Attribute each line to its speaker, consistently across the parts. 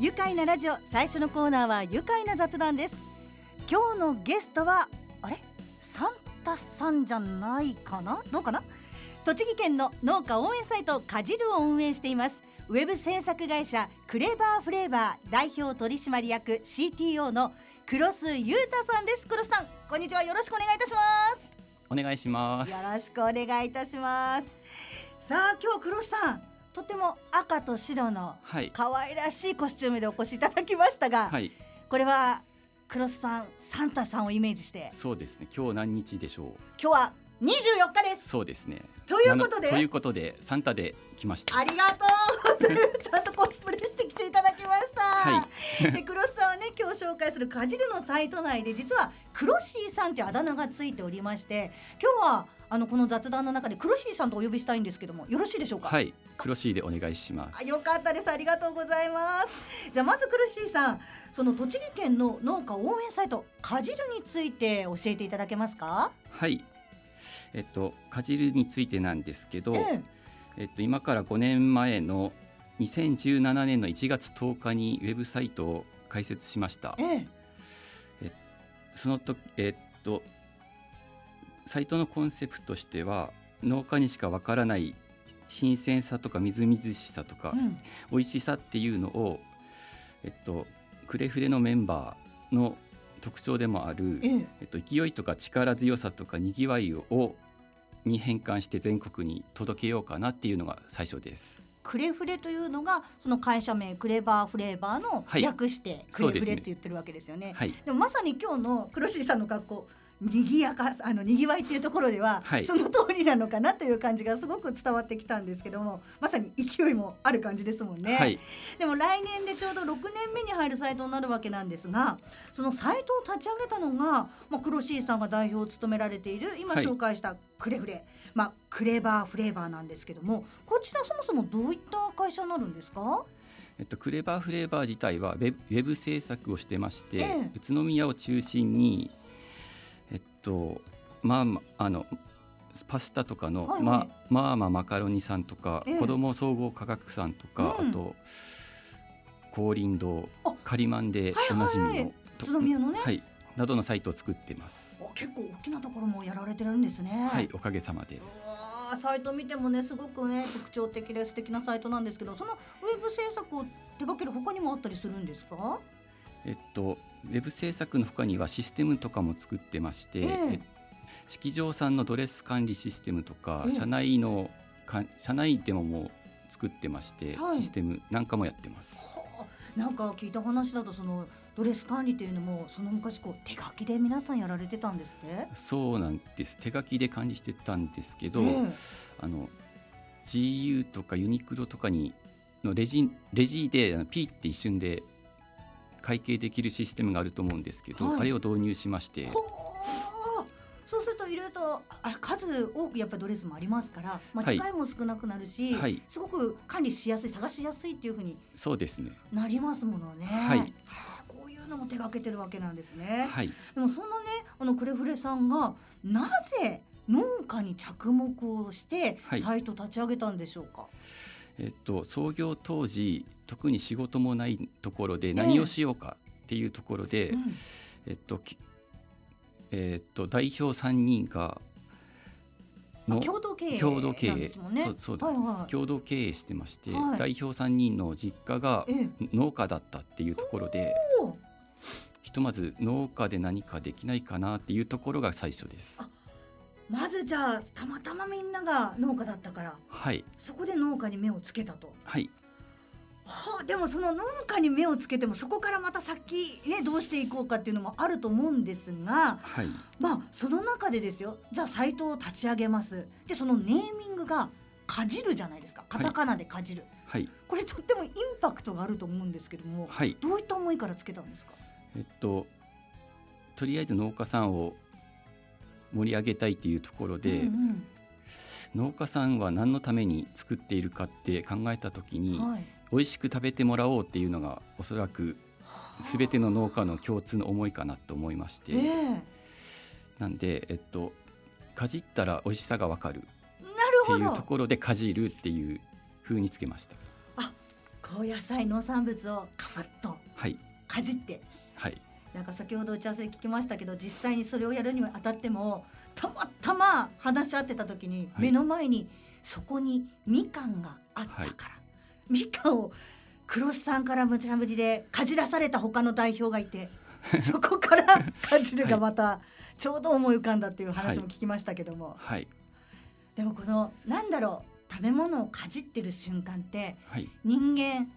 Speaker 1: 愉快なラジオ最初のコーナーは愉快な雑談です。今日のゲストはあれ？サンタさんじゃないかな？どうかな？栃木県の農家応援サイトかじるを運営しています。ウェブ制作会社クレバーフレーバー代表取締役 CTO の黒須裕太さんです。黒須さんこんにちは。よろしくお願いいたします。
Speaker 2: お願いします。
Speaker 1: よろしくお願いいたします。さあ今日黒須さんとても赤と白の
Speaker 2: はい。
Speaker 1: 可愛らしいコスチュームでお越しいただきましたが、
Speaker 2: はい。
Speaker 1: これは黒須さんサンタさんをイメージして。
Speaker 2: そうですね。今日何日でしょう？
Speaker 1: 今日は24日です。
Speaker 2: そうですね。
Speaker 1: ということで。
Speaker 2: ということでサンタで来ました。
Speaker 1: ありがとう ちゃんとコスプレしてきていただきました、
Speaker 2: は
Speaker 1: で黒須さんはね今日紹介するかじるのサイト内で実はクロシーさんというあだ名がついておりまして今日はあのこの雑談の中でクロシーさんとお呼びしたいんですけどもよろしいでしょうか？
Speaker 2: はいクロシーでお願いしま
Speaker 1: あ
Speaker 2: す。
Speaker 1: よかったです。ありがとうございます。じゃあまずクルシーさんその栃木県の農家応援サイトかじるについて教えていただけますか？
Speaker 2: はい。えっとかじるについてなんですけど、
Speaker 1: え
Speaker 2: え。っと今から5年前の2017年の1月10日にウェブサイトを開設しました。
Speaker 1: ええ。
Speaker 2: その時えっとサイトのコンセプトとしては農家にしかわからない新鮮さとかみずみずしさとか、
Speaker 1: うん。
Speaker 2: 美味しさっていうのを、えっと、クレフレのメンバーの特徴でもある、
Speaker 1: ええ。
Speaker 2: えっと、勢いとか力強さとかにぎわいをに変換して全国に届けようかなっていうのが最初です。
Speaker 1: クレフレというのがその会社名クレバーフレーバーの
Speaker 2: はい。
Speaker 1: 略してクレフレって言ってるわけですよね。
Speaker 2: はい、
Speaker 1: でもまさに今日のクロシーさんの格好にぎやかあのにぎわいっていうところでは、
Speaker 2: はい。
Speaker 1: その通りなのかなという感じがすごく伝わってきたんですけどもまさに勢いもある感じですもんね。
Speaker 2: はい、
Speaker 1: でも来年でちょうど6年目に入るサイトになるわけなんですがそのサイトを立ち上げたのが、まあ、クロシーさんが代表を務められている今
Speaker 2: はい。
Speaker 1: 紹介したクレフレ、まあ、クレバーフレーバーなんですけどもこちらそもそもどういった会社になるんですか？
Speaker 2: えっと、クレバーフレーバー自体はウェブ制作をしてまして、
Speaker 1: ええ。
Speaker 2: 宇都宮を中心に、とまあまああのパスタとかの、
Speaker 1: はいはい。
Speaker 2: ままあまあマカロニさんとか、
Speaker 1: ええ。
Speaker 2: 子ども総合科学さんとか、
Speaker 1: うん。
Speaker 2: あと光林堂
Speaker 1: あ。
Speaker 2: カリマンでおなじみの、
Speaker 1: はいはい
Speaker 2: と
Speaker 1: 宇都宮のね。
Speaker 2: はい、などのサイトを作ってます。
Speaker 1: お結構大きなところもやられてるんですね。
Speaker 2: はい、おかげさまで。
Speaker 1: サイト見てもねすごくね特徴的で素敵なサイトなんですけどそのウェブ制作を手掛ける他にもあったりするんですか？
Speaker 2: えっと、ウェブ制作の他にはシステムとかも作ってまして、
Speaker 1: ええ。
Speaker 2: え式場さんのドレス管理システムとか、
Speaker 1: ええ
Speaker 2: 社内のか社内でももう作ってまして、
Speaker 1: はい。
Speaker 2: システムなんかもやってます。
Speaker 1: はあなんか聞いた話だとそのドレス管理というのもその昔こう手書きで皆さんやられてたんですって？
Speaker 2: そうなんです。手書きで管理してたんですけど、
Speaker 1: ええ。
Speaker 2: あの GU とかユニクロとかにのレジレジで P って一瞬で会計できるシステムがあると思うんですけど、
Speaker 1: はい
Speaker 2: あれを導入しまして、
Speaker 1: そうするといろいろとあ数多くやっぱりドレスもありますから間
Speaker 2: はい
Speaker 1: 違いも少なくなるし、
Speaker 2: はい
Speaker 1: すごく管理しやすい探しやすいっていうふうに
Speaker 2: そうですね。
Speaker 1: なりますものね。
Speaker 2: はい
Speaker 1: はあこういうのも手掛けてるわけなんですね。
Speaker 2: はい。
Speaker 1: でもそんなねあのクレフレさんがなぜ農家に着目をして
Speaker 2: はい
Speaker 1: サイト立ち上げたんでしょうか？
Speaker 2: えっと、創業当時特に仕事もないところで何をしようかっていうところで、
Speaker 1: うん。
Speaker 2: えっときえっと代表3人が
Speaker 1: あ
Speaker 2: の
Speaker 1: 共同経営
Speaker 2: 共同経営。そうそうです、
Speaker 1: はいはい。
Speaker 2: 共同経営してまして、
Speaker 1: はい。
Speaker 2: 代表3人の実家が
Speaker 1: ええ。
Speaker 2: 農家だったっていうところで
Speaker 1: お
Speaker 2: ひとまず農家で何かできないかなっていうところが最初です。
Speaker 1: あ。まずじゃあたまたまみんなが農家だったから
Speaker 2: はい。
Speaker 1: そこで農家に目をつけたと。
Speaker 2: はい。
Speaker 1: はあ、でもその農家に目をつけてもそこからまた先ねどうしていこうかっていうのもあると思うんですが
Speaker 2: はい。
Speaker 1: まあその中でですよじゃあサイトを立ち上げます。でそのネーミングがかじるじゃないですか。カタカナでかじる、
Speaker 2: はい。
Speaker 1: これとってもインパクトがあると思うんですけども
Speaker 2: はい。
Speaker 1: どういった思いからつけたんですか？
Speaker 2: えっととりあえず農家さんを盛り上げたいっていうところで、
Speaker 1: うん
Speaker 2: 農家さんは何のために作っているかって考えた時に、
Speaker 1: うんはい、
Speaker 2: 美味しく食べてもらおうっていうのがおそらく全ての農家の共通の思いかなと思いまして、
Speaker 1: ええ。
Speaker 2: なんで、えっと、かじったら美味しさがわかるっていうところでかじるっていう風につけました。
Speaker 1: こお野菜農産物をカッと
Speaker 2: はい。
Speaker 1: かじって。
Speaker 2: はい
Speaker 1: なんか先ほど打ち合わせで聞きましたけど実際にそれをやるにあたってもたまたま話し合ってた時に
Speaker 2: はい。
Speaker 1: 目の前にそこにみかんがあったから、
Speaker 2: はい。
Speaker 1: みかんを黒須さんから無茶ぶりでかじらされた他の代表がいて そこからかじるがまたちょうど思い浮かんだっていう話も聞きましたけども、
Speaker 2: はい。
Speaker 1: でもこのなんだろう食べ物をかじってる瞬間って
Speaker 2: はい。
Speaker 1: 人間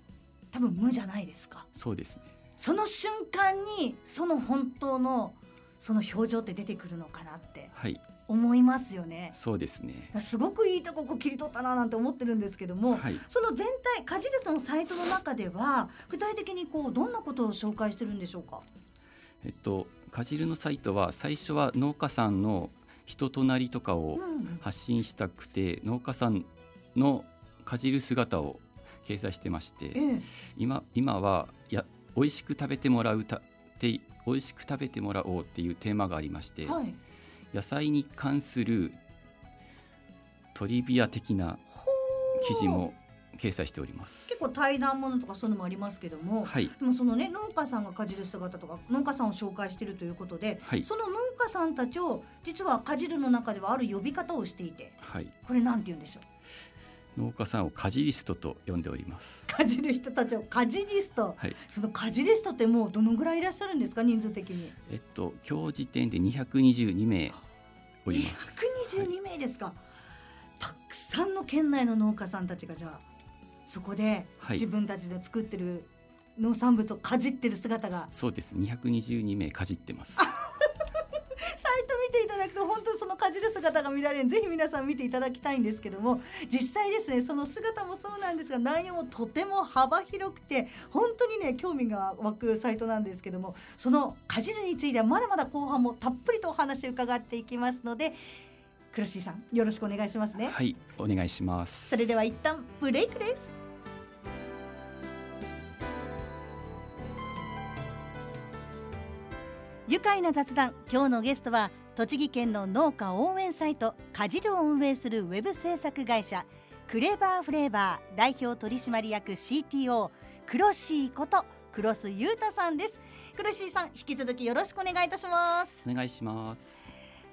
Speaker 1: 多分無じゃないですか。
Speaker 2: そうですね
Speaker 1: その瞬間にその本当のその表情って出てくるのかなって
Speaker 2: はい。
Speaker 1: 思いますよね。
Speaker 2: そうですね。
Speaker 1: すごくいいとここ切り取ったななんて思ってるんですけども、
Speaker 2: はい。
Speaker 1: その全体カジルスのサイトの中では具体的にこうどんなことを紹介してるんでしょうか？
Speaker 2: えっとかじるのサイトは最初は農家さんの人となりとかを
Speaker 1: うん。
Speaker 2: 発信したくて農家さんのかじる姿を掲載してまして
Speaker 1: ええ。
Speaker 2: 今今はや美味しく食べてもらうたって美味しく食べてもらおうっていうテーマがありまして、
Speaker 1: はい。
Speaker 2: 野菜に関するトリビア的な記事も掲載しております。
Speaker 1: 結構対談ものとかそういうのもありますけども、
Speaker 2: はい。
Speaker 1: でもそのね農家さんがかじる姿とか農家さんを紹介しているということで、
Speaker 2: はい。
Speaker 1: その農家さんたちを実はかじるの中ではある呼び方をしていて
Speaker 2: はい、
Speaker 1: これなんて言うんでしょう？
Speaker 2: 農家さんをカジリストと呼んでおります。
Speaker 1: かじる人たちをかじリスト
Speaker 2: はい、
Speaker 1: そのかじリストってもうどのぐらいいらっしゃるんですか？人数的に
Speaker 2: えっと今日時点で222名おります。
Speaker 1: 222名ですか、たくさんの県内の農家さんたちがじゃあそこで
Speaker 2: はい
Speaker 1: 自分たちで作ってる農産物をかじってる姿が
Speaker 2: そうです。222名かじってます。
Speaker 1: サイト見ていただくと本当にそのかじる姿が見られるぜひ皆さん見ていただきたいんですけども実際ですねその姿もそうなんですが内容もとても幅広くて本当にね興味が湧くサイトなんですけどもそのかじるについてはまだまだ後半もたっぷりとお話を伺っていきますのでクロッシーさんよろしくお願いしますね。
Speaker 2: はい、お願いします。
Speaker 1: それでは一旦ブレイクです。愉快な雑談今日のゲストは栃木県の農家応援サイトかじるを運営するウェブ制作会社クレバーフレーバー代表取締役 CTO クロシーことクロスユータさんですクロシーさん引き続きよろしくお願いいたします
Speaker 2: お願いします。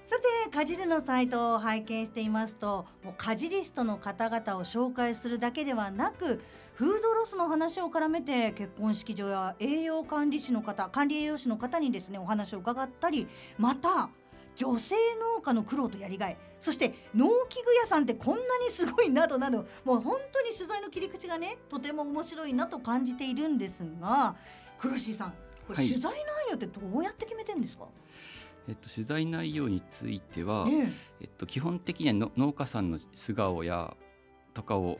Speaker 1: さてかじるのサイトを拝見していますともうかじリストの方々を紹介するだけではなくフードロスの話を絡めて結婚式場や栄養管理士の方管理栄養士の方にですねお話を伺ったりまた女性農家の苦労とやりがいそして農機具屋さんってこんなにすごいなどなどもう本当に取材の切り口がねとても面白いなと感じているんですがクロシーさんこれ
Speaker 2: はい。
Speaker 1: 取材内容ってどうやって決めてるんですか、
Speaker 2: えっと取材内容については、
Speaker 1: え
Speaker 2: え。っと基本的にはの農家さんの素顔やとかを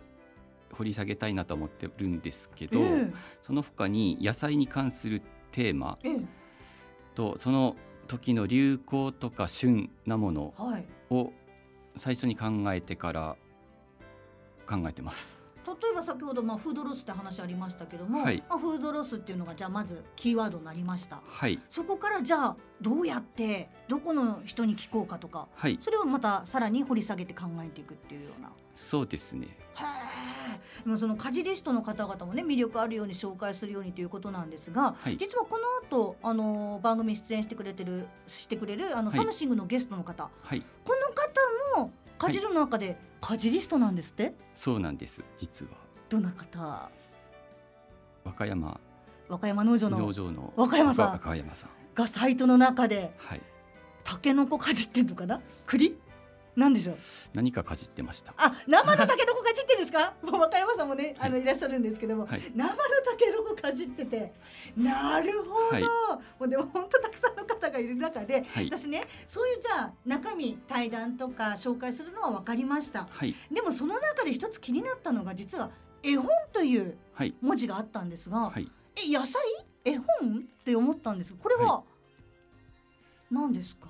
Speaker 2: 掘り下げたいなと思ってるんですけど、
Speaker 1: え。
Speaker 2: その他に野菜に関するテーマ
Speaker 1: ええ。
Speaker 2: とその時の流行とか旬なものを最初に考えてから考えてます。
Speaker 1: 例えば先ほどまあフードロスって話ありましたけども、
Speaker 2: はい。
Speaker 1: まあ、フードロスっていうのがじゃあまずキーワードになりました。
Speaker 2: はい。
Speaker 1: そこからじゃあどうやってどこの人に聞こうかとか
Speaker 2: はい。
Speaker 1: それをまたさらに掘り下げて考えていくっていうような。
Speaker 2: そうですね。
Speaker 1: もその家事リストの方々もね魅力あるように紹介するようにということなんですが、
Speaker 2: はい。
Speaker 1: 実はこの後あの番組に出演してくれてるしてくれるあの、
Speaker 2: はい。
Speaker 1: サムシングのゲストの方。
Speaker 2: はい。
Speaker 1: この方も家事の中で家事リストなんですって、
Speaker 2: そうなんです実は。
Speaker 1: どんな方？
Speaker 2: 和歌山。
Speaker 1: 和歌山農場の？
Speaker 2: 農場の
Speaker 1: 和歌山さん。
Speaker 2: 和歌山さん。
Speaker 1: がサイトの中で
Speaker 2: はい。
Speaker 1: タケノコかじってんのかな？栗？なんでしょう？
Speaker 2: 何かかじってました。
Speaker 1: あ生のタケノコかじってるんですか？もう和歌山さんもねあのいらっしゃるんですけども、
Speaker 2: はい。
Speaker 1: 生のタケノコかじってて。なるほど、
Speaker 2: はい。
Speaker 1: もうでも本当たくさんの方がいる中で、
Speaker 2: はい。
Speaker 1: 私ねそういうじゃあ中身対談とか紹介するのは分かりました。
Speaker 2: はい。
Speaker 1: でもその中で一つ気になったのが実は絵本という
Speaker 2: はい。
Speaker 1: 文字があったんですが、
Speaker 2: はい。
Speaker 1: え野菜？絵本？って思ったんですこれは
Speaker 2: は
Speaker 1: 何ですか、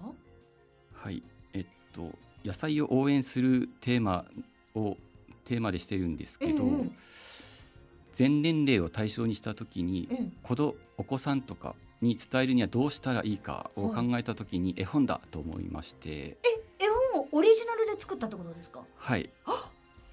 Speaker 2: はい。えっと野菜を応援するテーマをテーマでしてるんですけど、
Speaker 1: ええ
Speaker 2: 全年齢を対象にした時に
Speaker 1: ええ。
Speaker 2: 子どお子さんとかに伝えるにはどうしたらいいかを考えた時に絵本だと思いまして、
Speaker 1: 絵本をオリジナルで作ったってことですか？
Speaker 2: はい。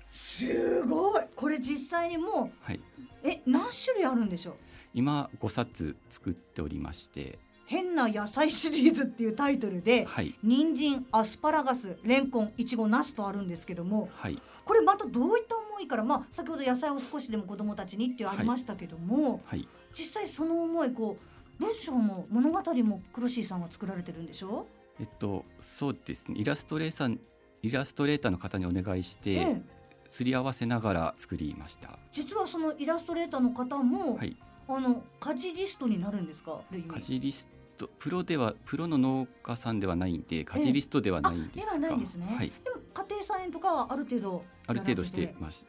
Speaker 1: すごい。これ実際にも
Speaker 2: はい、
Speaker 1: うえ何種類あるんでしょう？
Speaker 2: 今5冊作っておりまして
Speaker 1: 変な野菜シリーズっていうタイトルで
Speaker 2: はい。
Speaker 1: 人参アスパラガスレンコンいちごナスとあるんですけども
Speaker 2: はい。
Speaker 1: これまたどういった思いからまあ先ほど野菜を少しでも子どもたちにってありましたけども、
Speaker 2: はい。
Speaker 1: 実際その思いこう文章も物語もクロシーさんが作られてるんでしょ？
Speaker 2: えっとそうですね。イラストレーターイラストレーターの方にお願いして、
Speaker 1: ええ
Speaker 2: すり合わせながら作りました。
Speaker 1: 実はそのイラストレーターの方も、
Speaker 2: はい。
Speaker 1: あの家事リストになるんですか？
Speaker 2: 家事リストプロではプロの農家さんではないんで家事リストではないんですが、
Speaker 1: あではないですね。
Speaker 2: はい、
Speaker 1: でも家庭菜園とかはある程度
Speaker 2: ある程度してます。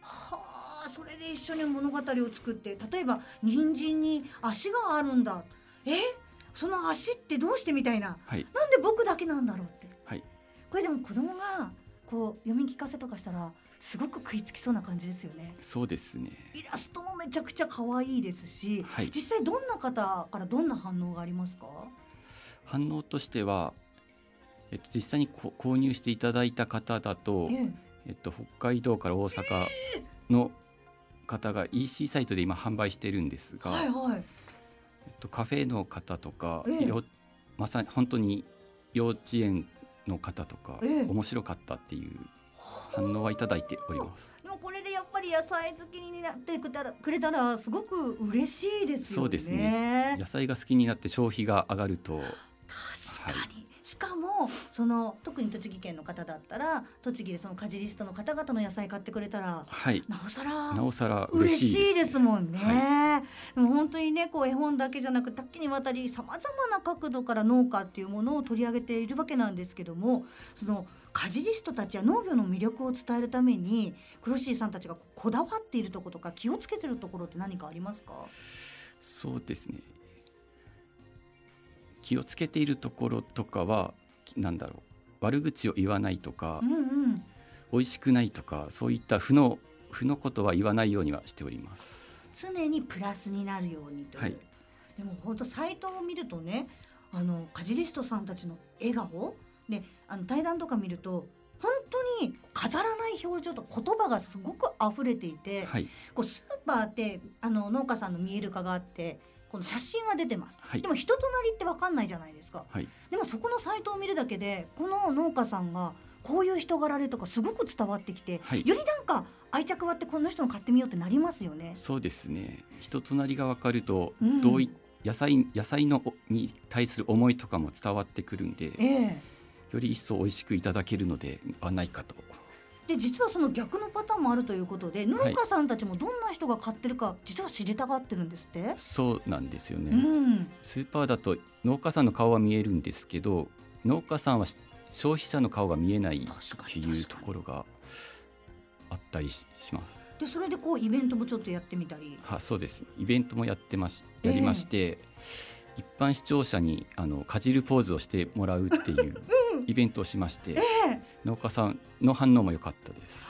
Speaker 1: はあそれで一緒に物語を作って例えば人参に足があるんだ。え？その足ってどうしてみたいな。
Speaker 2: はい。
Speaker 1: なんで僕だけなんだろうって。
Speaker 2: はい。
Speaker 1: これでも子供がこう読み聞かせとかしたらすごく食いつきそうな感じですよね。
Speaker 2: そうですね。
Speaker 1: イラストもめちゃくちゃ可愛いですし、
Speaker 2: はい。
Speaker 1: 実際どんな方からどんな反応がありますか？
Speaker 2: 反応としては、えっと、実際にこ購入していただいた方だと、
Speaker 1: ええ。
Speaker 2: えっと、北海道から大阪の方が EC サイトで今販売してるんですが、
Speaker 1: はいはい。
Speaker 2: えっと、カフェの方とか、
Speaker 1: ええ。
Speaker 2: よまさに本当に幼稚園の方とか、
Speaker 1: ええ
Speaker 2: 面白かったっていう反応はいただいております。
Speaker 1: でもこれでやっぱり野菜好きになってくれたらくれたらすごく嬉しいですよね。
Speaker 2: そうですね野菜が好きになって消費が上がると
Speaker 1: 確かに、しかもその特に栃木県の方だったら栃木でその家事リストの方々の野菜買ってくれたら
Speaker 2: はい。
Speaker 1: なおさら
Speaker 2: なおさら
Speaker 1: 嬉
Speaker 2: 嬉しいです
Speaker 1: もんね、
Speaker 2: は
Speaker 1: でも本当にねこう絵本だけじゃなく多岐にわたりさまざまな角度から農家っていうものを取り上げているわけなんですけどもその家事リストたちや農業の魅力を伝えるためにクロシーさんたちがこだわっているところとか気をつけてるところって何かありますか？
Speaker 2: そうですね気をつけているところとかはなんだろう悪口を言わないとか、
Speaker 1: うんうん。
Speaker 2: 美味しくないとかそういった負の負のことは言わないようにはしております。
Speaker 1: 常にプラスになるようにという、
Speaker 2: はい。
Speaker 1: でも本当サイトを見るとねあのカジリストさんたちの笑顔であの対談とか見ると本当に飾らない表情と言葉がすごく溢れていて、
Speaker 2: はい。
Speaker 1: こうスーパーってあの農家さんの見える化があってこの写真は出てます、
Speaker 2: はい。
Speaker 1: でも人となりって分かんないじゃないですか。
Speaker 2: はい。
Speaker 1: でもそこのサイトを見るだけでこの農家さんがこういう人柄でとかすごく伝わってきて、
Speaker 2: はい。
Speaker 1: よりなんか愛着はってこの人の買ってみようってなりますよね。
Speaker 2: そうですね。人となりが分かると、
Speaker 1: うん。
Speaker 2: どうい野菜野菜のおに対する思いとかも伝わってくるんで
Speaker 1: ええ。
Speaker 2: より一層美味しくいただけるのではないかと
Speaker 1: で実はその逆のパターンもあるということで農家さんたちもどんな人が買ってるか実は知りたがってるんですって？
Speaker 2: そうなんですよね、
Speaker 1: うん、
Speaker 2: スーパーだと農家さんの顔は見えるんですけど農家さんはし消費者の顔が見えないっていうところがあったりしします。
Speaker 1: でそれでこうイベントもちょっとやってみたり？
Speaker 2: はそうですイベントもやってましやりまして、一般視聴者にあのかじるポーズをしてもらうっていう イベントをしまして、
Speaker 1: ええ。
Speaker 2: 農家さんの反応も良かったです。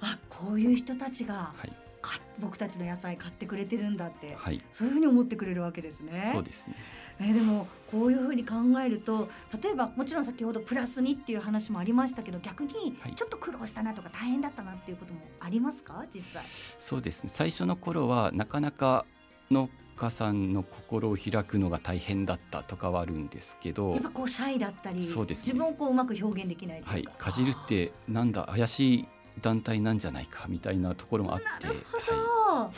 Speaker 1: あこういう人たちが
Speaker 2: はい。
Speaker 1: か僕たちの野菜買ってくれてるんだって、
Speaker 2: はい。
Speaker 1: そういうふうに思ってくれるわけですね。
Speaker 2: そうですね。
Speaker 1: えでもこういうふうに考えると例えばもちろん先ほどプラスにっていう話もありましたけど逆に
Speaker 2: はい。
Speaker 1: ちょっと苦労したなとか大変だったなっていうこともありますか？実際。
Speaker 2: そうですね。最初の頃はなかなか農家さんの心を開くのが大変だったとかはあるんですけど
Speaker 1: やっぱこうシャイだったり、
Speaker 2: そうですね。
Speaker 1: 自分をこううまく表現できないと
Speaker 2: はい。
Speaker 1: か。
Speaker 2: かじるってなんだ怪しい団体なんじゃないかみたいなところもあって。
Speaker 1: なるほど、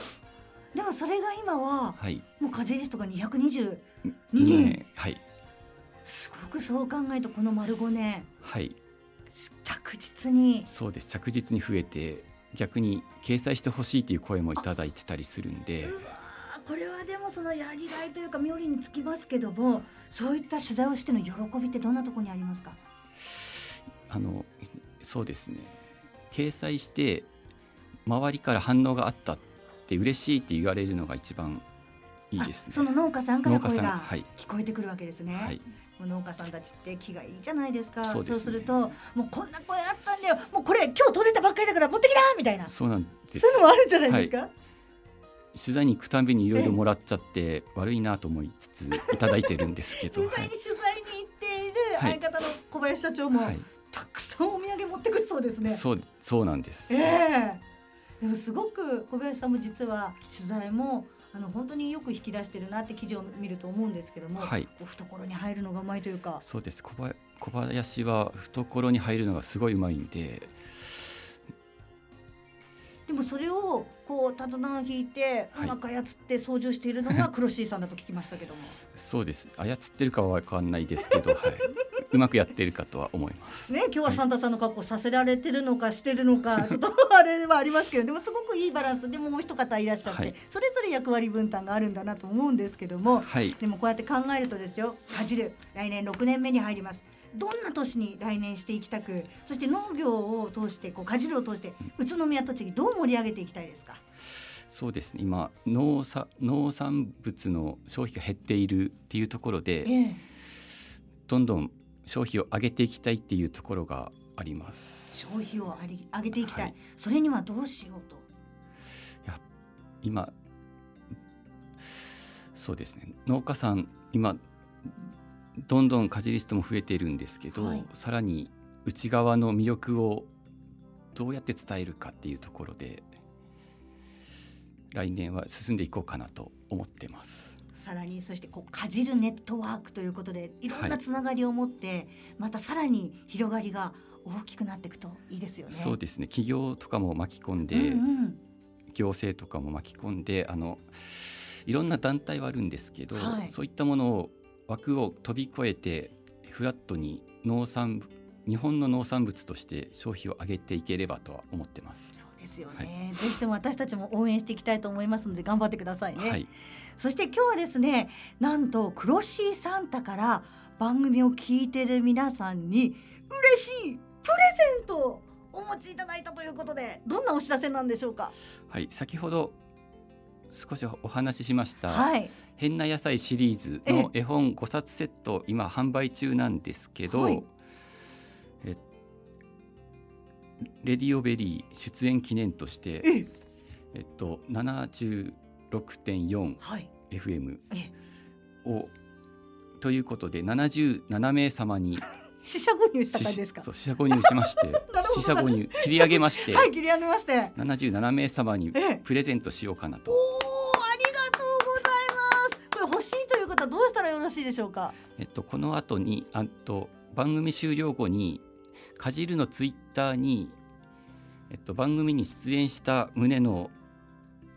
Speaker 1: でもそれが今は
Speaker 2: はい、はい、
Speaker 1: もう家事リストが222
Speaker 2: 2
Speaker 1: 年。
Speaker 2: はい。
Speaker 1: すごくそう考えるとこの丸5年
Speaker 2: はい。
Speaker 1: 着実に。
Speaker 2: そうです。着実に増えて逆に掲載してほしいという声もいただいてたりするんで。
Speaker 1: うわーこれはでもそのやりがいというか妙利につきますけどもそういった取材をしての喜びってどんなところにありますか？
Speaker 2: あのそうですね。掲載して周りから反応があったって嬉しいって言われるのが一番いいですね。
Speaker 1: あその農家さんから声が聞こえてくるわけですね、農家さんたちって気がいいじゃないですか。
Speaker 2: そうね。
Speaker 1: するともうこんな声あったんだよ。もうこれ今日取れたばっかりだから持ってきなみたいな。
Speaker 2: そうなんです。
Speaker 1: そういうのもあるんじゃないですか、
Speaker 2: 取材に行くたびにいろいろもらっちゃって悪いなと思いつついただいてるんですけど。
Speaker 1: 実際に取材に行っている
Speaker 2: はい。
Speaker 1: 相方の小林社長も、
Speaker 2: はい、
Speaker 1: たくさんお土産持ってくるそうですね。
Speaker 2: そうそうなんです。
Speaker 1: ええ。でもすごく小林さんも実は取材もあの本当によく引き出してるなって記事を見ると思うんですけども、
Speaker 2: はい。
Speaker 1: 懐に入るのがうまいというか。
Speaker 2: そうです。小林小林は懐に入るのがすごいうまいんで
Speaker 1: でもそれをこう手綱を引いてう
Speaker 2: はい。
Speaker 1: まく操って操縦しているのがクロッシーさんだと聞きましたけども。
Speaker 2: そうです。操ってるかは分かんないですけど、はい、うまくやってるかとは思います。
Speaker 1: ね今日はサンタさんの格好させられてるのかしてるのかちょっとあれはありますけどでもすごくいいバランス。でもう一方いらっしゃって、
Speaker 2: はい。
Speaker 1: それぞれ役割分担があるんだなと思うんですけども
Speaker 2: はい。
Speaker 1: でもこうやって考えるとですよ。かじる。来年6年目に入りますどんな年に来年していきたくそして農業を通してこうかじるを通して宇都宮栃木どう盛り上げていきたいですか？
Speaker 2: そうですね。今農産農産物の消費が減っているっていうところで
Speaker 1: ええ。
Speaker 2: どんどん消費を上げていきたいっていうところがあります。
Speaker 1: 消費をあり上げていきたい、
Speaker 2: はい。
Speaker 1: それにはどうしようと？
Speaker 2: 今そうですね。農家さん今どんどんかじり人も増えているんですけど、
Speaker 1: はい。
Speaker 2: さらに内側の魅力をどうやって伝えるかっていうところで来年は進んでいこうかなと思ってます。
Speaker 1: さらにそしてこうかじるネットワークということでい。ろん
Speaker 2: は
Speaker 1: ないつながりを持って、またさらに広がりが大きくなっていくといいですよね。
Speaker 2: そうですね。企業とかも巻き込んで、
Speaker 1: うんうん。
Speaker 2: 行政とかも巻き込んであのいろんな団体はあるんですけど、
Speaker 1: はい。
Speaker 2: そういったものを枠を飛び越えてフラットに農産物日本の農産物として消費を上げていければとは思ってます。
Speaker 1: そうですよね、ぜひとも私たちも応援していきたいと思いますので頑張ってくださいね。
Speaker 2: はい、
Speaker 1: そして今日はですねなんとクロシーサンタから番組を聞いてる皆さんに嬉しいプレゼントをお持ちいただいたということでどんなお知らせなんでしょうか？
Speaker 2: はい、先ほど少しお話ししました、
Speaker 1: はい。
Speaker 2: 変な野菜シリーズの絵本5冊セット今販売中なんですけど、
Speaker 1: はい。
Speaker 2: えレディオベリー出演記念として
Speaker 1: え
Speaker 2: え。っと、76.4FM
Speaker 1: はい。え
Speaker 2: をということで77名様に
Speaker 1: 死者購入した感じですか？
Speaker 2: そう四捨五入しまして
Speaker 1: ほど
Speaker 2: 四捨五入切り上げまして、
Speaker 1: はい切り上げまして。
Speaker 2: 77名様に
Speaker 1: ええ。
Speaker 2: プレゼントしようかなと。
Speaker 1: おーありがとうございます。これ欲しいという方はどうしたらよろしいでしょうか？
Speaker 2: えっと、この後にあと番組終了後にかじるのツイッターに、えっと、番組に出演した旨の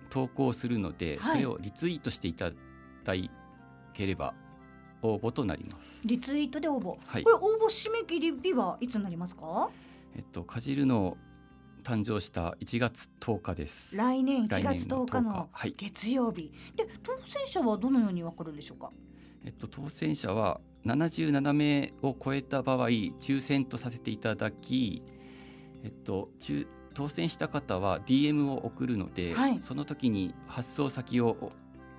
Speaker 2: 投稿をするので、
Speaker 1: はい。
Speaker 2: それをリツイートしていただければ応募となります。
Speaker 1: リツイートで応募、
Speaker 2: はい。
Speaker 1: これ応募締め切り日はいつになりますか？
Speaker 2: えっと、かじるの誕生した1月10日です。
Speaker 1: 来年1
Speaker 2: 来
Speaker 1: 月10日の
Speaker 2: はい。
Speaker 1: 月曜日。で当選者はどのようにわかるんでしょうか？
Speaker 2: えっと、当選者は77名を超えた場合抽選とさせていただき、えっと、中当選した方は DM を送るので、
Speaker 1: はい。
Speaker 2: その時に発送先をお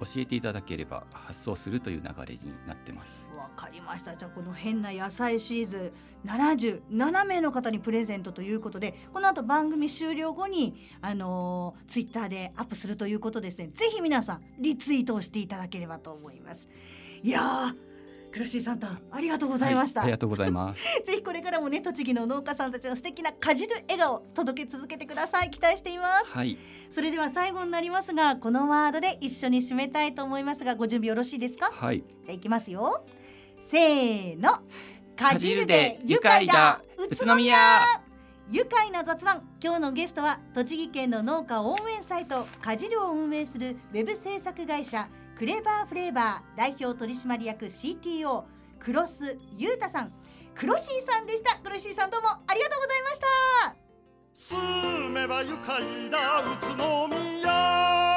Speaker 2: 教えていただければ発送するという流れになってます。
Speaker 1: わかりました。じゃあこの変な野菜シリーズ77名の方にプレゼントということでこの後番組終了後にあのツイッターでアップするということですね。ぜひ皆さんリツイートをしていただければと思います。いやークロシーサンタありがとうございました、
Speaker 2: はいありがとうございます。
Speaker 1: ぜひこれからもね栃木の農家さんたちの素敵なかじる笑顔届け続けてください。期待しています。
Speaker 2: はい、
Speaker 1: それでは最後になりますがこのワードで一緒に締めたいと思いますがご準備よろしいですか？
Speaker 2: はい、
Speaker 1: じゃあいきますよ。せーの。かじるで愉
Speaker 2: 愉
Speaker 1: 快だ。宇都宮。
Speaker 2: 宇都宮
Speaker 1: 愉快な雑談。今日のゲストは栃木県の農家応援サイトかじるを運営するウェブ制作会社クレバーフレーバー代表取締役 CTO クロスユータさん。クロシーさんでした。クロシーさんどうもありがとうございました
Speaker 3: 住めば愉快な宇都宮。